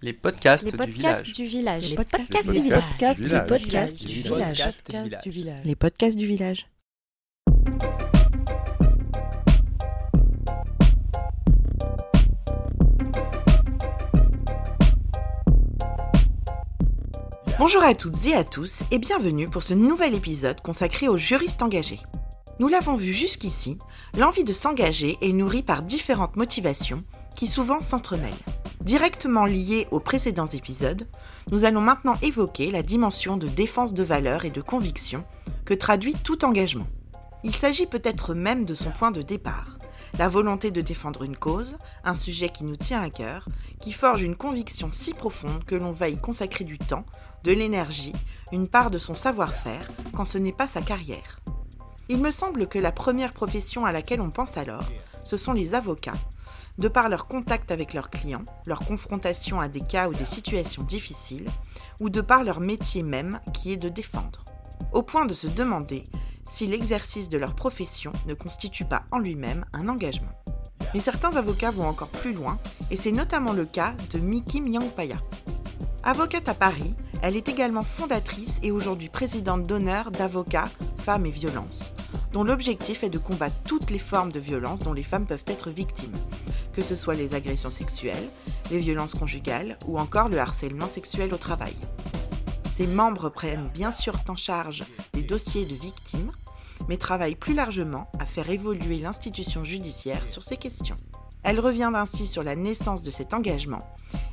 Les podcasts, Les du podcasts village. du village. Les podcasts du village. podcasts Du du village. podcast Du du village. village. Podcast du village. Les podcasts du village. Bonjour à toutes et à tous et bienvenue pour ce nouvel épisode consacré aux juristes engagés. Nous l'avons vu jusqu'ici, l'envie de s'engager est nourrie par différentes motivations qui souvent s'entremêlent. Directement liées aux précédents épisodes, nous allons maintenant évoquer la dimension de défense de valeurs et de conviction que traduit tout engagement. Il s'agit peut-être même de son point de départ, la volonté de défendre une cause, un sujet qui nous tient à cœur, qui forge une conviction si profonde que l'on va y consacrer du temps, de l'énergie, une part de son savoir-faire, quand ce n'est pas sa carrière. Il me semble que la première profession à laquelle on pense alors, ce sont les avocats, de par leur contact avec leurs clients, leur confrontation à des cas ou des situations difficiles, ou de par leur métier même qui est de défendre. Au point de se demander si l'exercice de leur profession ne constitue pas en lui-même un engagement. Mais certains avocats vont encore plus loin, et c'est notamment le cas de Miki Myangpaya. Avocate à Paris, elle est également fondatrice et aujourd'hui présidente d'honneur d'Avocats, Femmes et Violences, dont l'objectif est de combattre toutes les formes de violence dont les femmes peuvent être victimes, que ce soit les agressions sexuelles, les violences conjugales ou encore le harcèlement sexuel au travail. Ses membres prennent bien sûr en charge les dossiers de victimes, mais travaillent plus largement à faire évoluer l'institution judiciaire sur ces questions. Elle revient ainsi sur la naissance de cet engagement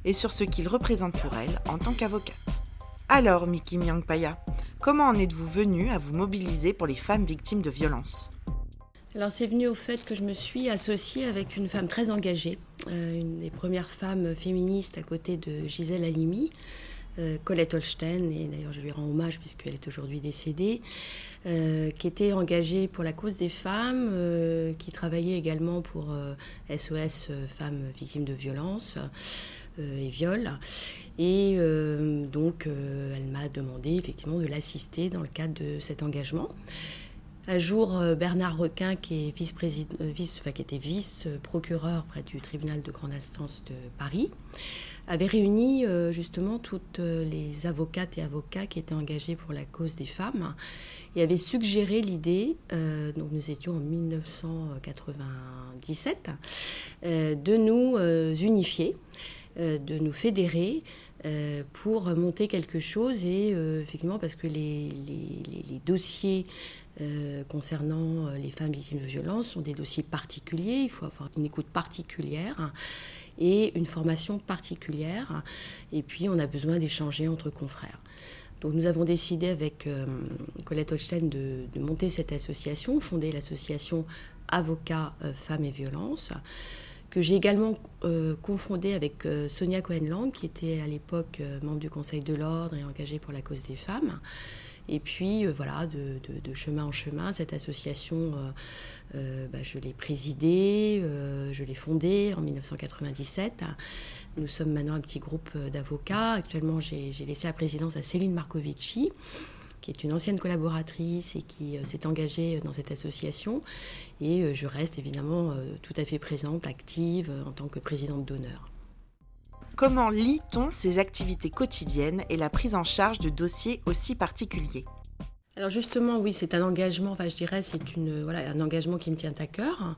et sur ce qu'il représente pour elle en tant qu'avocate. Alors, Miki Myangpaya, comment en êtes-vous venue à vous mobiliser pour les femmes victimes de violences? Alors c'est venu au fait que je me suis associée avec une femme très engagée, euh, une des premières femmes féministes à côté de Gisèle Halimi, euh, Colette Holstein, et d'ailleurs je lui rends hommage puisqu'elle est aujourd'hui décédée, euh, qui était engagée pour la cause des femmes, qui travaillait également pour SOS Femmes Victimes de Violences et Viols. Et donc elle m'a demandé effectivement de l'assister dans le cadre de cet engagement. Un jour, euh, Bernard Requin, euh, qui était vice-procureur près du tribunal de grande instance de Paris, avait réuni euh, justement toutes les avocates et avocats qui étaient engagés pour la cause des femmes et avait suggéré l'idée, donc nous étions en 1997, euh, de nous unifier, de nous fédérer euh, pour monter quelque chose et euh, effectivement parce que les, dossiers euh, concernant les femmes victimes de violences sont des dossiers particuliers, il faut avoir une écoute particulière et une formation particulière. Et puis on a besoin d'échanger entre confrères. Donc nous avons décidé avec Colette Holstein de, monter cette association, fonder l'association Avocats Femmes et Violences, que j'ai également euh, avec euh, Sonia Cohen-Lang, qui était à l'époque euh, membre du Conseil de l'Ordre et engagée pour la cause des femmes. Et puis euh, voilà, de, chemin en chemin, cette association, euh, bah, je l'ai présidée, je l'ai fondée en 1997. Nous sommes maintenant un petit groupe d'avocats. Actuellement, j'ai j'ai laissé la présidence à Céline Marcovici, qui est une ancienne collaboratrice et qui euh, s'est engagée dans cette association. Et euh, je reste évidemment euh, tout à fait présente, active euh, en tant que présidente d'honneur. Comment lit-on ces activités quotidiennes et la prise en charge de dossiers aussi particuliers? Alors justement, oui, c'est un engagement, enfin je dirais, c'est une, voilà, un engagement qui me tient à cœur.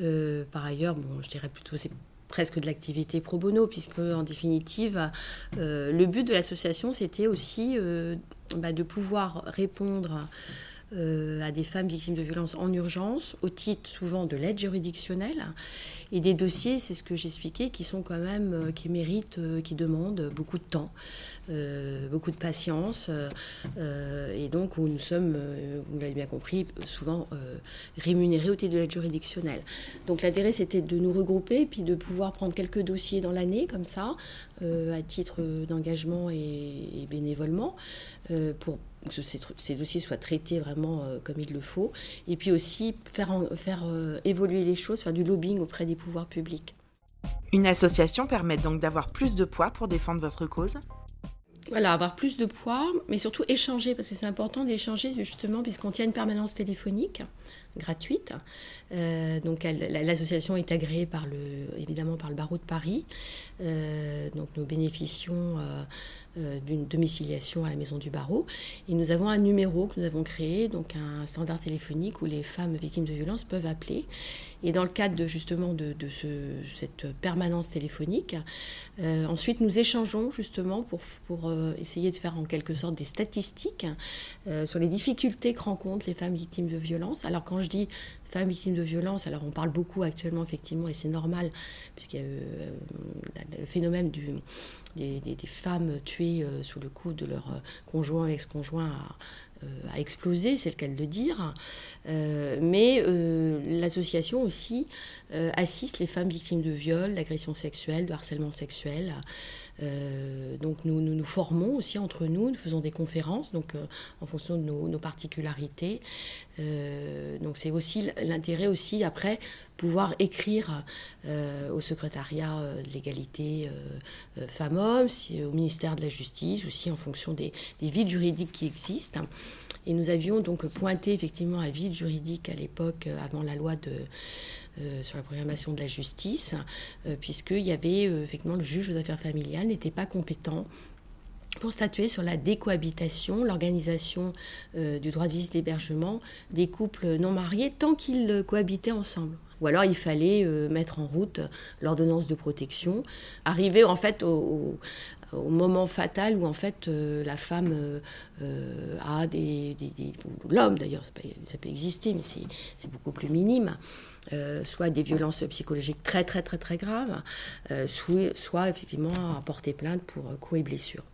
Euh, par ailleurs, bon, je dirais plutôt, c'est presque de l'activité pro bono, puisque en définitive, euh, le but de l'association, c'était aussi euh, bah, de pouvoir répondre à des femmes victimes de violences en urgence, au titre souvent de l'aide juridictionnelle, et des dossiers, c'est ce que j'expliquais, qui sont quand même, euh, qui méritent, euh, qui demandent beaucoup de temps, euh, beaucoup de patience, euh, euh, et donc où nous sommes, euh, vous l'avez bien compris, souvent euh, rémunérés au titre de l'aide juridictionnelle. Donc l'intérêt, c'était de nous regrouper, puis de pouvoir prendre quelques dossiers dans l'année, comme ça, euh, à titre d'engagement et, bénévolement, euh, pour que ces, dossiers soient traités vraiment euh, comme il le faut, et puis aussi faire, faire euh, évoluer les choses, faire du lobbying auprès des pouvoirs publics. Une association permet donc d'avoir plus de poids pour défendre votre cause? Voilà, avoir plus de poids, mais surtout échanger, parce que c'est important d'échanger justement, puisqu'on tient une permanence téléphonique gratuite. donc l'association est agréée par le, évidemment par le barreau de Paris. donc nous bénéficions euh, d'une domiciliation à la maison du barreau. Et nous avons un numéro que nous avons créé, donc un standard téléphonique où les femmes victimes de violences peuvent appeler. Et dans le cadre de, justement de, ce, cette permanence téléphonique, euh, ensuite nous échangeons justement pour, euh, essayer de faire en quelque sorte des statistiques sur les difficultés que rencontrent les femmes victimes de violences. Je dis femmes victimes de violences, alors on parle beaucoup actuellement effectivement, et c'est normal, puisqu'il y a le phénomène des, femmes tuées euh, sous le coup de leur euh, conjoint, ex-conjoint a, euh, explosé, c'est le cas de le dire. mais l'association aussi assiste les femmes victimes de viol, d'agressions sexuelles, de harcèlement sexuel. donc nous, nous, formons aussi entre nous, nous faisons des conférences donc en fonction de nos particularités. donc c'est aussi l'intérêt aussi après pouvoir écrire euh, au secrétariat euh, de l'égalité euh, femmes-hommes, au ministère de la Justice, aussi en fonction des, vides juridiques qui existent. Et nous avions donc pointé effectivement un vide juridique à l'époque, avant la loi sur la programmation de la justice, puisqu'il y avait effectivement le juge aux affaires familiales n'était pas compétent pour statuer sur la décohabitation, l'organisation du droit de visite d'hébergement des couples non mariés tant qu'ils cohabitaient ensemble. Ou alors il fallait euh, mettre en route l'ordonnance de protection, arriver en fait au, moment fatal où en fait euh, la femme euh, a des, l'homme d'ailleurs ça peut, exister mais c'est beaucoup plus minime soit des violences psychologiques très très très très graves soit, soit effectivement à porter plainte pour coups et blessures.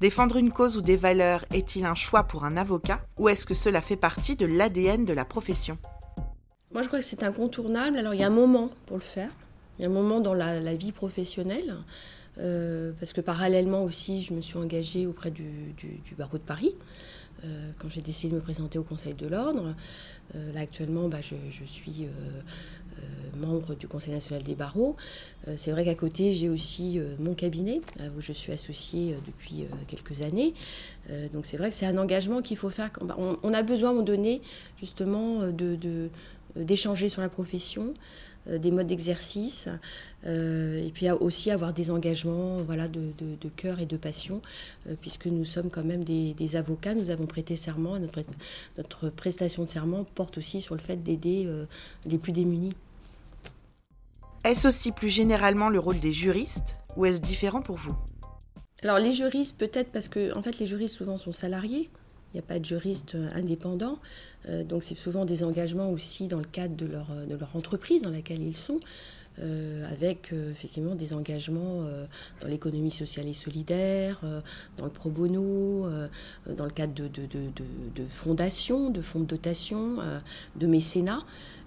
Défendre une cause ou des valeurs est-il un choix pour un avocat ou est-ce que cela fait partie de l'ADN de la profession? Moi, je crois que c'est incontournable. Alors, il y a un moment pour le faire. Il y a un moment dans la, vie professionnelle. Euh, parce que parallèlement aussi, je me suis engagée auprès du, barreau de Paris. Euh, quand j'ai décidé de me présenter au Conseil de l'Ordre. Euh, là, actuellement, bah, je, suis membre du Conseil national des barreaux. c'est vrai qu'à côté, j'ai aussi mon cabinet, où je suis associée depuis quelques années. donc, c'est vrai que c'est un engagement qu'il faut faire. On, a besoin, à un moment donné, justement, de d'échanger sur la profession, euh, des modes d'exercice, euh, et puis aussi avoir des engagements voilà, de, de, cœur et de passion, puisque nous sommes quand même des, avocats, nous avons prêté serment, notre, notre prestation de serment porte aussi sur le fait d'aider les plus démunis. Est-ce aussi plus généralement le rôle des juristes, ou est-ce différent pour vous? Alors les juristes peut-être parce que en fait les juristes souvent sont salariés, il n'y a pas de juriste indépendant. Euh, donc c'est souvent des engagements aussi dans le cadre de leur, leur entreprise dans laquelle ils sont. Euh, avec euh, effectivement des engagements dans l'économie sociale et solidaire, dans le pro bono, dans le cadre de, fondations, de fonds de dotation, de mécénat.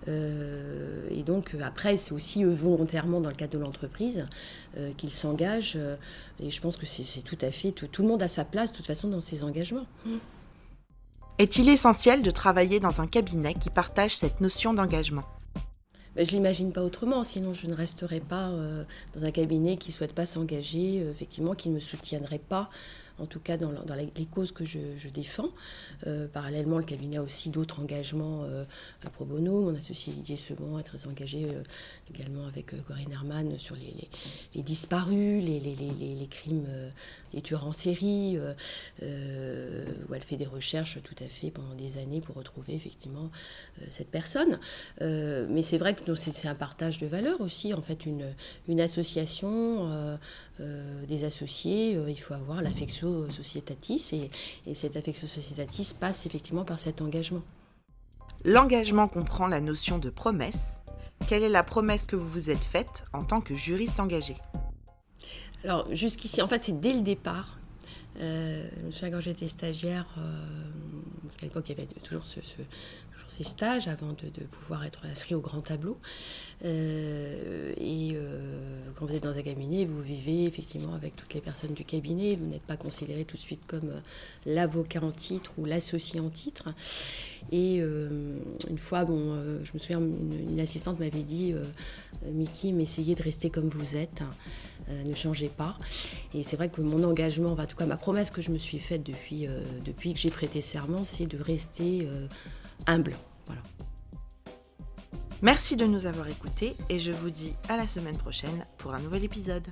et donc après, c'est aussi eux volontairement dans le cadre de l'entreprise qu'ils s'engagent. et je pense que c'est tout à fait, tout, tout, le monde a sa place de toute façon dans ces engagements. Mmh. Est-il essentiel de travailler dans un cabinet qui partage cette notion d'engagement? Ben, je ne l'imagine pas autrement, sinon je ne resterai pas euh, dans un cabinet qui ne souhaite pas s'engager, euh, effectivement, qui ne me soutiendrait pas en tout cas dans, les causes que je, défends. Euh, parallèlement, le cabinet a aussi d'autres engagements pro bono. Mon associé Didier Second est très engagé également avec Corinne Herman sur les, disparus, les, crimes, les tueurs en série, où elle fait des recherches tout à fait pendant des années pour retrouver effectivement cette personne. mais c'est vrai que c'est un partage de valeurs aussi, en fait, une, une association euh, des associés, euh, il faut avoir l'affectio societatis et, et cette affectio societatis passe effectivement par cet engagement. L'engagement comprend la notion de promesse. Quelle est la promesse que vous vous êtes faite en tant que juriste engagé? Alors jusqu'ici, en fait, c'est dès le départ. Euh, je me souviens quand j'étais stagiaire, parce qu'à l'époque il y avait toujours ce, ces stages avant de, pouvoir être inscrit au grand tableau. Euh, et euh, quand vous êtes dans un cabinet, vous vivez effectivement avec toutes les personnes du cabinet. Vous n'êtes pas considéré tout de suite comme euh, l'avocat en titre ou l'associé en titre. Et une fois, bon, je me souviens, une, assistante m'avait dit, Mickey, mais essayez de rester comme vous êtes. Ne changez pas. Et c'est vrai que mon engagement, en tout cas ma promesse que je me suis faite depuis, depuis que j'ai prêté serment, c'est de rester humble. Voilà. Merci de nous avoir écoutés et je vous dis à la semaine prochaine pour un nouvel épisode.